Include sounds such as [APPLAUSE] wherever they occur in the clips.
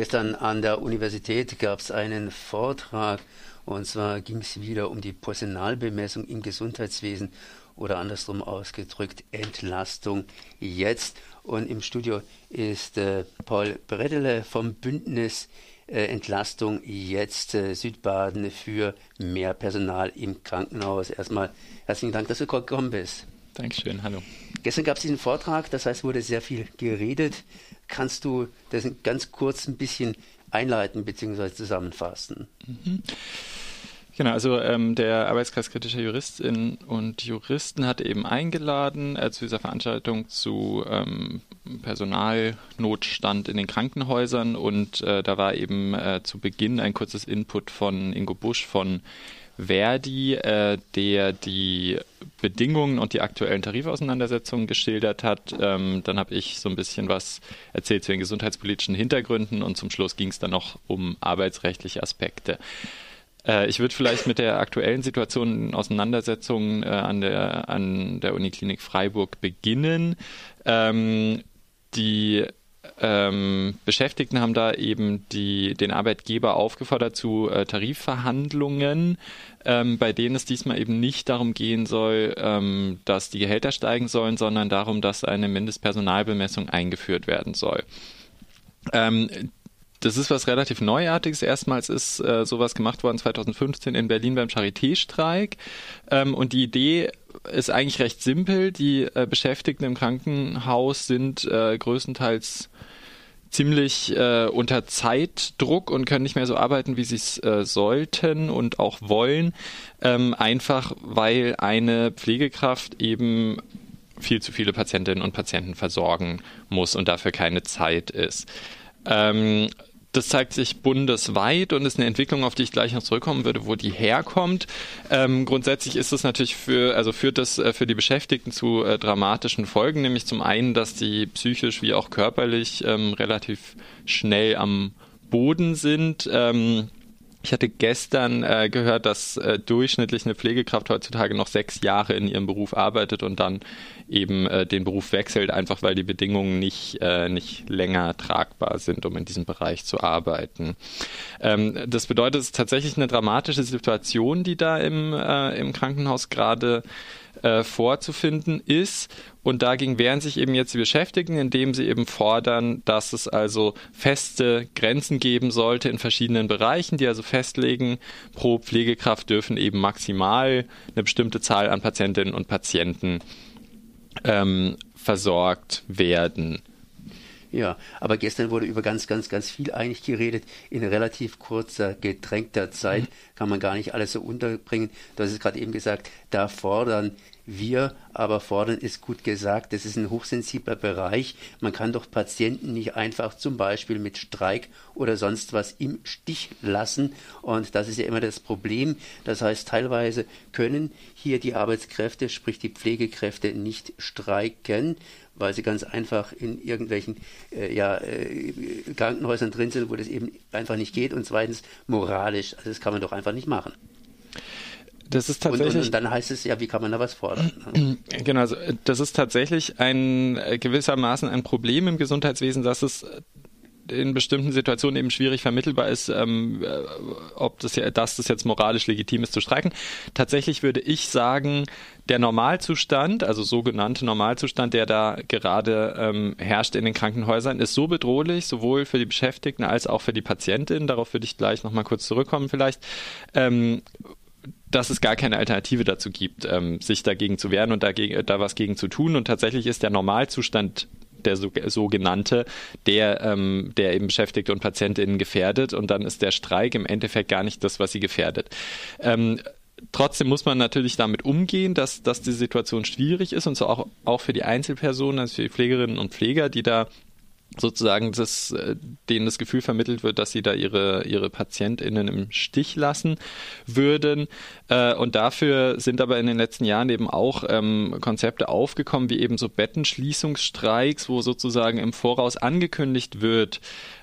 Gestern an der Universität gab es einen Vortrag und zwar ging es wieder um die Personalbemessung im Gesundheitswesen oder andersrum ausgedrückt Entlastung jetzt. Und im Studio ist äh, Paul Bredele vom Bündnis äh, Entlastung jetzt äh, Südbaden für mehr Personal im Krankenhaus. Erstmal herzlichen Dank, dass du gekommen bist. Dankeschön, hallo. Gestern gab es diesen Vortrag, das heißt, wurde sehr viel geredet. Kannst du das ganz kurz ein bisschen einleiten bzw. zusammenfassen? Mhm. Genau, also ähm, der Arbeitskreis kritischer Juristinnen und Juristen hatte eben eingeladen äh, zu dieser Veranstaltung zu ähm, Personalnotstand in den Krankenhäusern und äh, da war eben äh, zu Beginn ein kurzes Input von Ingo Busch von Verdi, äh, der die Bedingungen und die aktuellen Tarifauseinandersetzungen geschildert hat. Ähm, dann habe ich so ein bisschen was erzählt zu den gesundheitspolitischen Hintergründen und zum Schluss ging es dann noch um arbeitsrechtliche Aspekte. Äh, ich würde vielleicht mit der aktuellen Situation in Auseinandersetzungen äh, an, der, an der Uniklinik Freiburg beginnen. Ähm, die ähm, Beschäftigten haben da eben die, den Arbeitgeber aufgefordert zu äh, Tarifverhandlungen, ähm, bei denen es diesmal eben nicht darum gehen soll, ähm, dass die Gehälter steigen sollen, sondern darum, dass eine Mindestpersonalbemessung eingeführt werden soll. Ähm, das ist was relativ Neuartiges. Erstmals ist äh, sowas gemacht worden 2015 in Berlin beim Charité-Streik. Ähm, und die Idee ist eigentlich recht simpel. Die äh, Beschäftigten im Krankenhaus sind äh, größtenteils ziemlich äh, unter Zeitdruck und können nicht mehr so arbeiten, wie sie es äh, sollten und auch wollen. Ähm, einfach weil eine Pflegekraft eben viel zu viele Patientinnen und Patienten versorgen muss und dafür keine Zeit ist. Ähm, das zeigt sich bundesweit und ist eine Entwicklung, auf die ich gleich noch zurückkommen würde, wo die herkommt. Ähm, grundsätzlich ist es natürlich für, also führt das äh, für die Beschäftigten zu äh, dramatischen Folgen, nämlich zum einen, dass die psychisch wie auch körperlich ähm, relativ schnell am Boden sind. Ähm, ich hatte gestern äh, gehört, dass äh, durchschnittlich eine Pflegekraft heutzutage noch sechs Jahre in ihrem Beruf arbeitet und dann eben äh, den Beruf wechselt, einfach weil die Bedingungen nicht, äh, nicht länger tragbar sind, um in diesem Bereich zu arbeiten. Ähm, das bedeutet, es ist tatsächlich eine dramatische Situation, die da im, äh, im Krankenhaus gerade äh, vorzufinden ist. Und dagegen wehren sich eben jetzt die Beschäftigten, indem sie eben fordern, dass es also feste Grenzen geben sollte in verschiedenen Bereichen, die also festlegen, pro Pflegekraft dürfen eben maximal eine bestimmte Zahl an Patientinnen und Patienten ähm, versorgt werden. Ja, aber gestern wurde über ganz, ganz, ganz viel eigentlich geredet. In relativ kurzer, gedrängter Zeit mhm. kann man gar nicht alles so unterbringen. Du hast es gerade eben gesagt, da fordern wir, aber fordern ist gut gesagt. Das ist ein hochsensibler Bereich. Man kann doch Patienten nicht einfach zum Beispiel mit Streik oder sonst was im Stich lassen. Und das ist ja immer das Problem. Das heißt, teilweise können hier die Arbeitskräfte, sprich die Pflegekräfte, nicht streiken weil sie ganz einfach in irgendwelchen äh, ja, äh, Krankenhäusern drin sind, wo das eben einfach nicht geht. Und zweitens moralisch, also das kann man doch einfach nicht machen. Das ist tatsächlich. Und, und, und, dann heißt es ja, wie kann man da was fordern? [CLEARS THROAT] Genau, also das ist tatsächlich ein äh, gewissermaßen ein Problem im Gesundheitswesen, dass es in bestimmten Situationen eben schwierig vermittelbar ist, ähm, äh, ob das ja, dass das jetzt moralisch legitim ist zu streiken. Tatsächlich würde ich sagen, der Normalzustand, also sogenannte Normalzustand, der da gerade ähm, herrscht in den Krankenhäusern, ist so bedrohlich, sowohl für die Beschäftigten als auch für die Patientinnen. Darauf würde ich gleich nochmal kurz zurückkommen vielleicht. Ähm, dass es gar keine Alternative dazu gibt, ähm, sich dagegen zu wehren und dagegen, da was gegen zu tun. Und tatsächlich ist der Normalzustand der sogenannte, der, ähm, der eben Beschäftigte und PatientInnen gefährdet und dann ist der Streik im Endeffekt gar nicht das, was sie gefährdet. Ähm, trotzdem muss man natürlich damit umgehen, dass, dass die Situation schwierig ist und so auch, auch für die Einzelpersonen, also für die Pflegerinnen und Pfleger, die da sozusagen das, äh, denen das Gefühl vermittelt wird, dass sie da ihre, ihre PatientInnen im Stich lassen würden. Äh, und dafür sind aber in den letzten Jahren eben auch ähm, Konzepte aufgekommen, wie eben so Bettenschließungsstreiks, wo sozusagen im Voraus angekündigt wird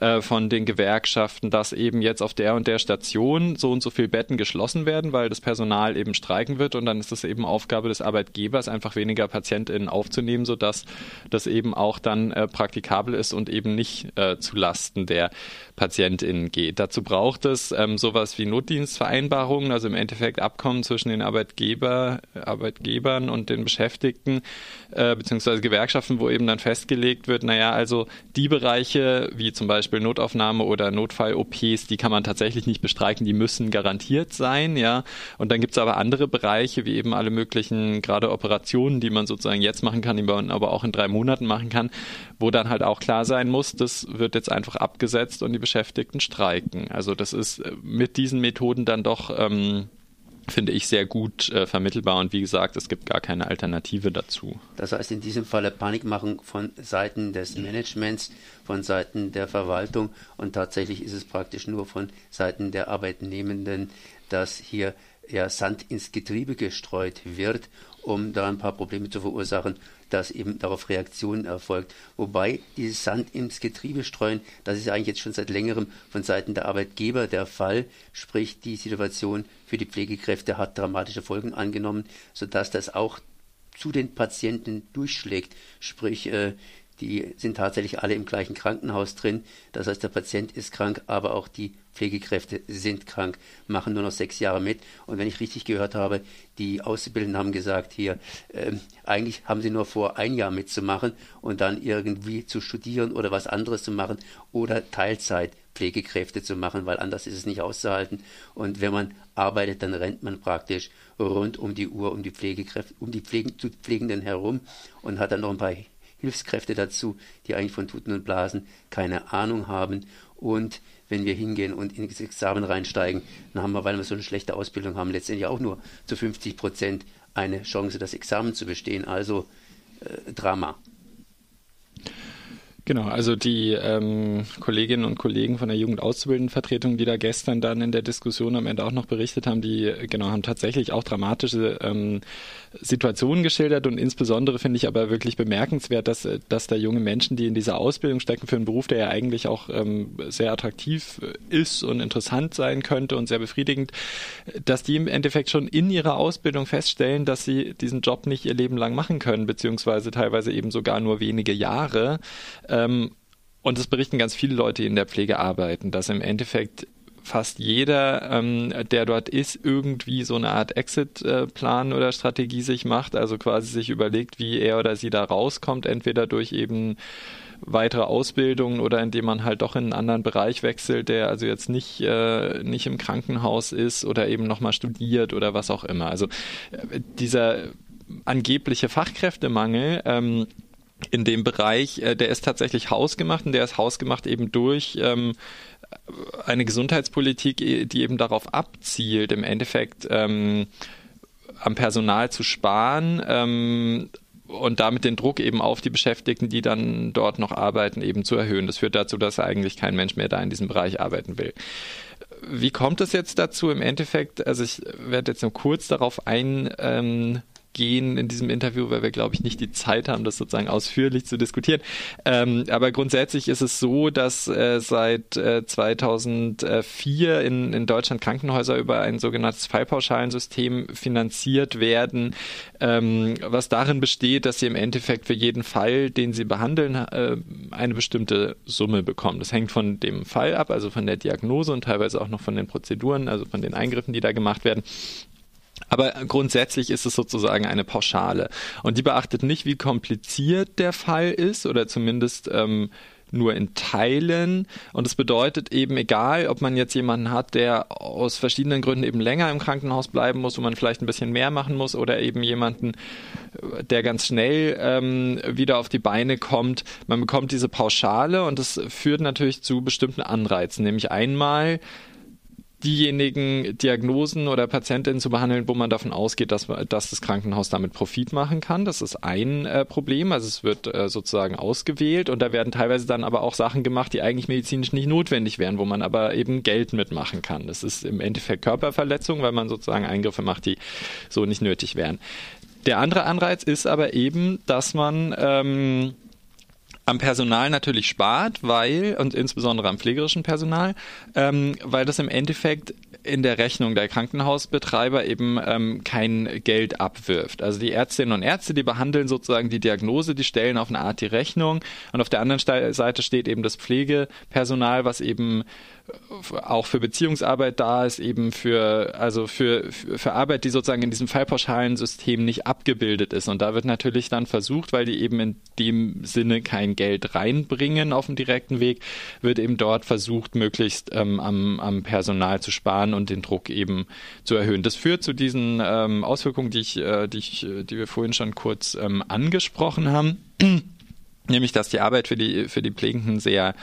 äh, von den Gewerkschaften, dass eben jetzt auf der und der Station so und so viel Betten geschlossen werden, weil das Personal eben streiken wird und dann ist es eben Aufgabe des Arbeitgebers, einfach weniger PatientInnen aufzunehmen, sodass das eben auch dann praktikabel ist muss und eben nicht äh, zu Lasten der PatientInnen geht. Dazu braucht es ähm, sowas wie Notdienstvereinbarungen, also im Endeffekt Abkommen zwischen den Arbeitgeber, Arbeitgebern und den Beschäftigten, äh, beziehungsweise Gewerkschaften, wo eben dann festgelegt wird, naja, also die Bereiche wie zum Beispiel Notaufnahme oder Notfall-OPs, die kann man tatsächlich nicht bestreiken, die müssen garantiert sein, ja. Und dann gibt es aber andere Bereiche, wie eben alle möglichen, gerade Operationen, die man sozusagen jetzt machen kann, die man aber auch in drei Monaten machen kann, wo dann halt auch klar sein muss, das wird jetzt einfach abgesetzt und die Beschäftigten streiken. Also das ist äh, mit diesen Methoden dann doch ähm, finde ich sehr gut äh, vermittelbar und wie gesagt, es gibt gar keine Alternative dazu. Das heißt in diesem Falle Panikmachung von Seiten des Managements, von Seiten der Verwaltung und tatsächlich ist es praktisch nur von Seiten der Arbeitnehmenden, dass hier ja Sand ins Getriebe gestreut wird, um da ein paar Probleme zu verursachen, dass eben darauf Reaktionen erfolgt. Wobei dieses Sand ins Getriebe streuen, das ist eigentlich jetzt schon seit längerem von Seiten der Arbeitgeber der Fall. Sprich, die Situation für die Pflegekräfte hat dramatische Folgen angenommen, sodass das auch zu den Patienten durchschlägt. Sprich, äh, die sind tatsächlich alle im gleichen Krankenhaus drin. Das heißt, der Patient ist krank, aber auch die Pflegekräfte sind krank, machen nur noch sechs Jahre mit. Und wenn ich richtig gehört habe, die Auszubildenden haben gesagt hier, äh, eigentlich haben sie nur vor, ein Jahr mitzumachen und dann irgendwie zu studieren oder was anderes zu machen oder Teilzeit Pflegekräfte zu machen, weil anders ist es nicht auszuhalten. Und wenn man arbeitet, dann rennt man praktisch rund um die Uhr um die Pflegekräfte, um die Pflegenden herum und hat dann noch ein paar Hilfskräfte dazu, die eigentlich von Tuten und Blasen keine Ahnung haben. Und wenn wir hingehen und ins Examen reinsteigen, dann haben wir, weil wir so eine schlechte Ausbildung haben, letztendlich auch nur zu 50 Prozent eine Chance, das Examen zu bestehen. Also äh, Drama. Genau, also die ähm, Kolleginnen und Kollegen von der Jugendauszubildendenvertretung, die da gestern dann in der Diskussion am Ende auch noch berichtet haben, die genau haben tatsächlich auch dramatische ähm, Situationen geschildert und insbesondere finde ich aber wirklich bemerkenswert, dass, dass da junge Menschen, die in dieser Ausbildung stecken für einen Beruf, der ja eigentlich auch ähm, sehr attraktiv ist und interessant sein könnte und sehr befriedigend, dass die im Endeffekt schon in ihrer Ausbildung feststellen, dass sie diesen Job nicht ihr Leben lang machen können, beziehungsweise teilweise eben sogar nur wenige Jahre. Ähm, und das berichten ganz viele Leute, die in der Pflege arbeiten, dass im Endeffekt fast jeder, ähm, der dort ist, irgendwie so eine Art Exit-Plan oder Strategie sich macht, also quasi sich überlegt, wie er oder sie da rauskommt, entweder durch eben weitere Ausbildungen oder indem man halt doch in einen anderen Bereich wechselt, der also jetzt nicht, äh, nicht im Krankenhaus ist oder eben nochmal studiert oder was auch immer. Also äh, dieser angebliche Fachkräftemangel, ähm, in dem Bereich, äh, der ist tatsächlich hausgemacht und der ist hausgemacht eben durch ähm, eine Gesundheitspolitik, die eben darauf abzielt, im Endeffekt ähm, am Personal zu sparen ähm, und damit den Druck eben auf die Beschäftigten, die dann dort noch arbeiten, eben zu erhöhen. Das führt dazu, dass eigentlich kein Mensch mehr da in diesem Bereich arbeiten will. Wie kommt es jetzt dazu im Endeffekt? Also ich werde jetzt nur kurz darauf ein, ähm, gehen in diesem Interview, weil wir, glaube ich, nicht die Zeit haben, das sozusagen ausführlich zu diskutieren. Ähm, aber grundsätzlich ist es so, dass äh, seit äh, 2004 in, in Deutschland Krankenhäuser über ein sogenanntes Fallpauschalensystem finanziert werden, ähm, was darin besteht, dass sie im Endeffekt für jeden Fall, den sie behandeln, äh, eine bestimmte Summe bekommen. Das hängt von dem Fall ab, also von der Diagnose und teilweise auch noch von den Prozeduren, also von den Eingriffen, die da gemacht werden. Aber grundsätzlich ist es sozusagen eine Pauschale. Und die beachtet nicht, wie kompliziert der Fall ist oder zumindest ähm, nur in Teilen. Und es bedeutet eben, egal, ob man jetzt jemanden hat, der aus verschiedenen Gründen eben länger im Krankenhaus bleiben muss, wo man vielleicht ein bisschen mehr machen muss, oder eben jemanden, der ganz schnell ähm, wieder auf die Beine kommt. Man bekommt diese Pauschale und das führt natürlich zu bestimmten Anreizen. Nämlich einmal, diejenigen Diagnosen oder Patientinnen zu behandeln, wo man davon ausgeht, dass, dass das Krankenhaus damit Profit machen kann. Das ist ein äh, Problem. Also es wird äh, sozusagen ausgewählt und da werden teilweise dann aber auch Sachen gemacht, die eigentlich medizinisch nicht notwendig wären, wo man aber eben Geld mitmachen kann. Das ist im Endeffekt Körperverletzung, weil man sozusagen Eingriffe macht, die so nicht nötig wären. Der andere Anreiz ist aber eben, dass man ähm, am Personal natürlich spart, weil, und insbesondere am pflegerischen Personal, ähm, weil das im Endeffekt in der Rechnung der Krankenhausbetreiber eben ähm, kein Geld abwirft. Also die Ärztinnen und Ärzte, die behandeln sozusagen die Diagnose, die stellen auf eine Art die Rechnung und auf der anderen Seite steht eben das Pflegepersonal, was eben auch für Beziehungsarbeit da ist, eben für, also für, für Arbeit, die sozusagen in diesem Fallpauschalensystem nicht abgebildet ist. Und da wird natürlich dann versucht, weil die eben in dem Sinne kein Geld reinbringen auf dem direkten Weg, wird eben dort versucht, möglichst ähm, am, am Personal zu sparen und den Druck eben zu erhöhen. Das führt zu diesen ähm, Auswirkungen, die ich, äh, die ich, die wir vorhin schon kurz ähm, angesprochen haben nämlich dass die Arbeit für die, für die Pflegenden sehr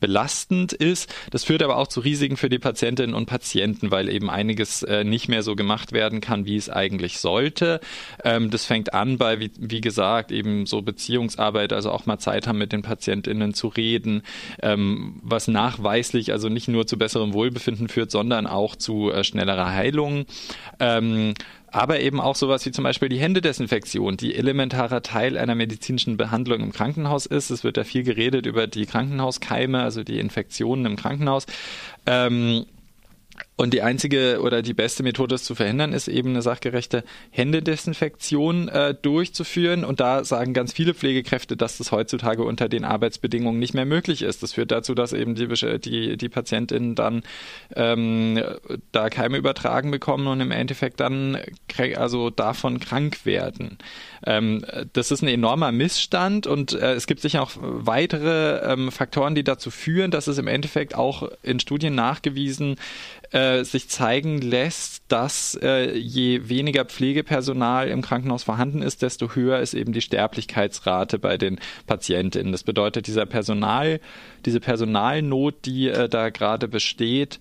belastend ist. Das führt aber auch zu Risiken für die Patientinnen und Patienten, weil eben einiges äh, nicht mehr so gemacht werden kann, wie es eigentlich sollte. Ähm, das fängt an bei, wie, wie, gesagt, eben so Beziehungsarbeit, also auch mal Zeit haben, mit den Patientinnen zu reden, ähm, was nachweislich also nicht nur zu besserem Wohlbefinden führt, sondern auch zu äh, schnellerer Heilung. Ähm, aber eben auch sowas wie zum Beispiel die Händedesinfektion, die elementarer Teil einer medizinischen Behandlung im Krankenhaus ist. Es wird ja viel geredet über die Krankenhauskeime, also die Infektionen im Krankenhaus. Ähm, und die einzige oder die beste Methode, das zu verhindern, ist eben eine sachgerechte Händedesinfektion äh, durchzuführen. Und da sagen ganz viele Pflegekräfte, dass das heutzutage unter den Arbeitsbedingungen nicht mehr möglich ist. Das führt dazu, dass eben die, die, die Patientinnen dann ähm, da Keime übertragen bekommen und im Endeffekt dann also davon krank werden. Ähm, das ist ein enormer Missstand und äh, es gibt sicher auch weitere ähm, Faktoren, die dazu führen, dass es im Endeffekt auch in Studien nachgewiesen äh, sich zeigen lässt, dass äh, je weniger Pflegepersonal im Krankenhaus vorhanden ist, desto höher ist eben die Sterblichkeitsrate bei den Patientinnen. Das bedeutet, dieser Personal, diese Personalnot, die äh, da gerade besteht,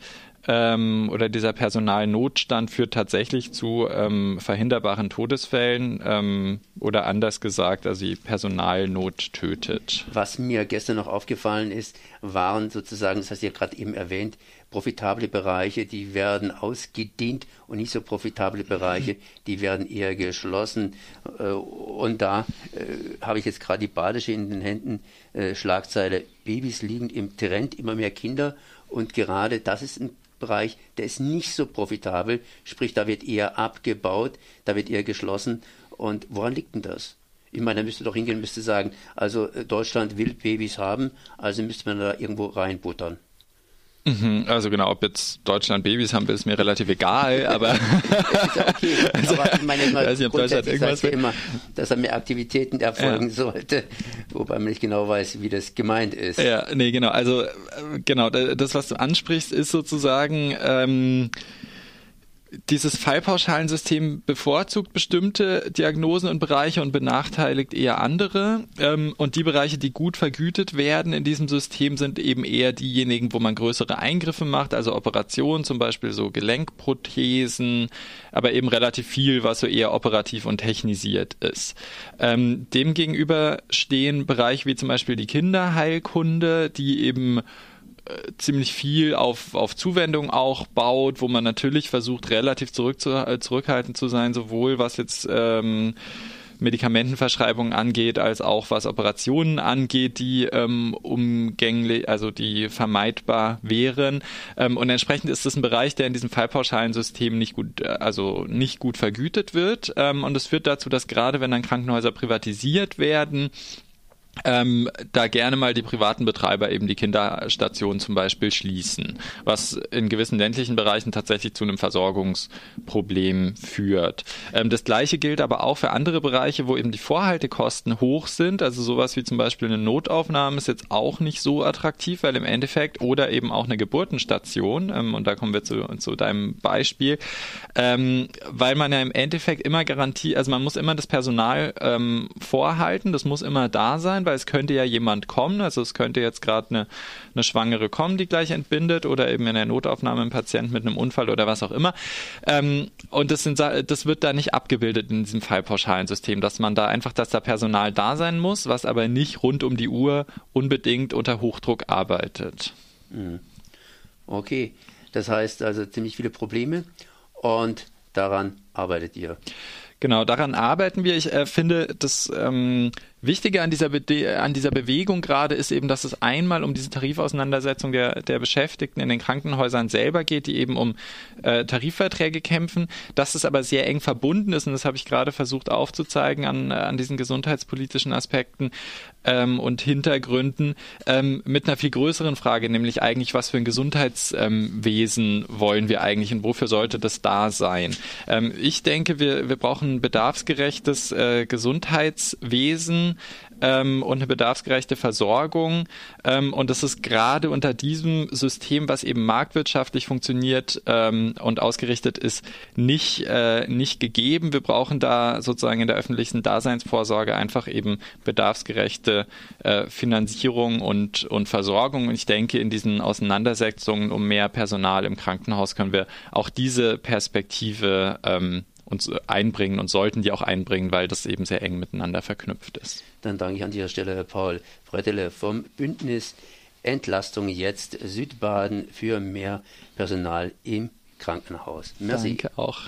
ähm, oder dieser Personalnotstand führt tatsächlich zu ähm, verhinderbaren Todesfällen ähm, oder anders gesagt, also die Personalnot tötet. Was mir gestern noch aufgefallen ist, waren sozusagen, das hast du ja gerade eben erwähnt, profitable Bereiche, die werden ausgedehnt und nicht so profitable Bereiche, die werden eher geschlossen. Äh, und da äh, habe ich jetzt gerade die Badische in den Händen, äh, Schlagzeile, Babys liegen im Trend, immer mehr Kinder. Und gerade das ist ein Bereich, der ist nicht so profitabel, sprich, da wird eher abgebaut, da wird eher geschlossen. Und woran liegt denn das? Ich meine, da müsste doch hingehen, müsste sagen, also Deutschland will Babys haben, also müsste man da irgendwo reinbuttern. Mhm, also genau, ob jetzt Deutschland Babys haben will, ist mir relativ egal, [LAUGHS] aber, okay. [LAUGHS] also, aber ich meine immer, weiß nicht, grundsätzlich heißt ja immer, dass da mehr Aktivitäten erfolgen ja. sollte, wobei man nicht genau weiß, wie das gemeint ist. Ja, nee, genau, also äh, genau, das, was du ansprichst, ist sozusagen ähm, dieses Fallpauschalensystem bevorzugt bestimmte Diagnosen und Bereiche und benachteiligt eher andere. Ähm, und die Bereiche, die gut vergütet werden in diesem System, sind eben eher diejenigen, wo man größere Eingriffe macht, also Operationen, zum Beispiel so Gelenkprothesen, aber eben relativ viel, was so eher operativ und technisiert ist. Ähm, Demgegenüber stehen Bereiche wie zum Beispiel die Kinderheilkunde, die eben ziemlich viel auf, auf Zuwendung auch baut, wo man natürlich versucht, relativ zurück zu, äh, zurückhaltend zu sein, sowohl was jetzt ähm, Medikamentenverschreibungen angeht, als auch was Operationen angeht, die ähm, umgänglich, also die vermeidbar wären. Ähm, und entsprechend ist es ein Bereich, der in diesem Fallpauschalensystem nicht gut, äh, also nicht gut vergütet wird. Ähm, und es führt dazu, dass gerade wenn dann Krankenhäuser privatisiert werden, ähm, da gerne mal die privaten Betreiber eben die Kinderstationen zum Beispiel schließen, was in gewissen ländlichen Bereichen tatsächlich zu einem Versorgungsproblem führt. Ähm, das gleiche gilt aber auch für andere Bereiche, wo eben die Vorhaltekosten hoch sind. Also sowas wie zum Beispiel eine Notaufnahme ist jetzt auch nicht so attraktiv, weil im Endeffekt oder eben auch eine Geburtenstation, ähm, und da kommen wir zu, zu deinem Beispiel, ähm, weil man ja im Endeffekt immer garantiert, also man muss immer das Personal ähm, vorhalten, das muss immer da sein, weil es könnte ja jemand kommen, also es könnte jetzt gerade eine, eine Schwangere kommen, die gleich entbindet oder eben in der Notaufnahme ein Patient mit einem Unfall oder was auch immer. Ähm, und das, sind, das wird da nicht abgebildet in diesem fallpauschalen System, dass man da einfach, dass da Personal da sein muss, was aber nicht rund um die Uhr unbedingt unter Hochdruck arbeitet. Mhm. Okay, das heißt also ziemlich viele Probleme und daran arbeitet ihr. Genau, daran arbeiten wir. Ich äh, finde, das ähm, Wichtige an dieser, an dieser Bewegung gerade ist eben, dass es einmal um diese Tarifauseinandersetzung der, der Beschäftigten in den Krankenhäusern selber geht, die eben um äh, Tarifverträge kämpfen, dass es aber sehr eng verbunden ist, und das habe ich gerade versucht aufzuzeigen an, an diesen gesundheitspolitischen Aspekten ähm, und Hintergründen, ähm, mit einer viel größeren Frage, nämlich eigentlich, was für ein Gesundheitswesen ähm, wollen wir eigentlich und wofür sollte das da sein? Ähm, ich denke, wir, wir brauchen ein bedarfsgerechtes äh, Gesundheitswesen, ähm, und eine bedarfsgerechte Versorgung. Ähm, und das ist gerade unter diesem System, was eben marktwirtschaftlich funktioniert ähm, und ausgerichtet ist, nicht, äh, nicht gegeben. Wir brauchen da sozusagen in der öffentlichen Daseinsvorsorge einfach eben bedarfsgerechte äh, Finanzierung und, und Versorgung. Und ich denke, in diesen Auseinandersetzungen um mehr Personal im Krankenhaus können wir auch diese Perspektive ähm, uns einbringen und sollten die auch einbringen, weil das eben sehr eng miteinander verknüpft ist. Dann danke ich an dieser Stelle Paul Frettele vom Bündnis Entlastung jetzt Südbaden für mehr Personal im Krankenhaus. Merci. Danke auch.